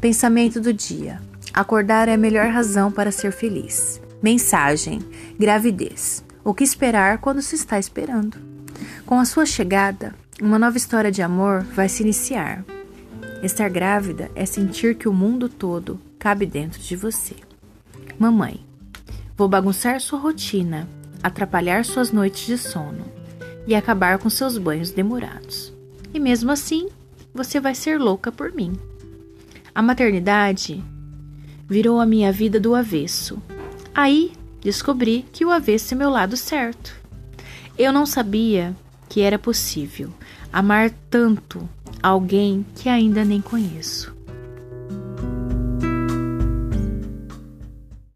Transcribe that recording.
Pensamento do dia: acordar é a melhor razão para ser feliz. Mensagem: gravidez. O que esperar quando se está esperando? Com a sua chegada, uma nova história de amor vai se iniciar. Estar grávida é sentir que o mundo todo cabe dentro de você. Mamãe, vou bagunçar sua rotina, atrapalhar suas noites de sono e acabar com seus banhos demorados. E mesmo assim, você vai ser louca por mim. A maternidade virou a minha vida do avesso. Aí descobri que o avesso é meu lado certo. Eu não sabia que era possível amar tanto alguém que ainda nem conheço.